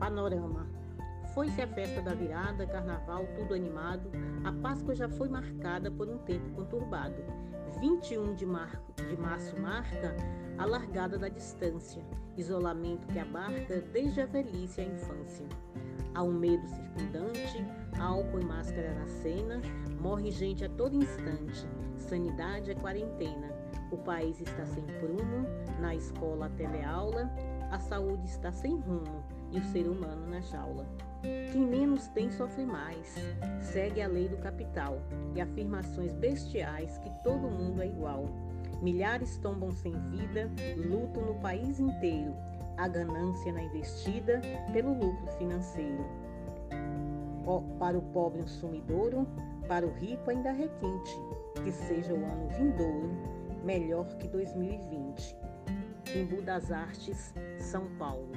Panorama. Foi-se a festa da virada, carnaval, tudo animado. A Páscoa já foi marcada por um tempo conturbado. 21 de, mar... de março marca a largada da distância, isolamento que abarca desde a velhice à infância. Há um medo circundante, álcool e máscara na cena, morre gente a todo instante, sanidade é quarentena. O país está sem prumo, na escola a teleaula, a saúde está sem rumo e o ser humano na jaula. Quem menos tem sofre mais. Segue a lei do capital e afirmações bestiais que todo mundo é igual. Milhares tombam sem vida, lutam no país inteiro. A ganância na investida pelo lucro financeiro. Para o pobre um sumidouro, para o rico ainda requinte. Que seja o ano vindouro melhor que 2020. Embu das Artes, São Paulo.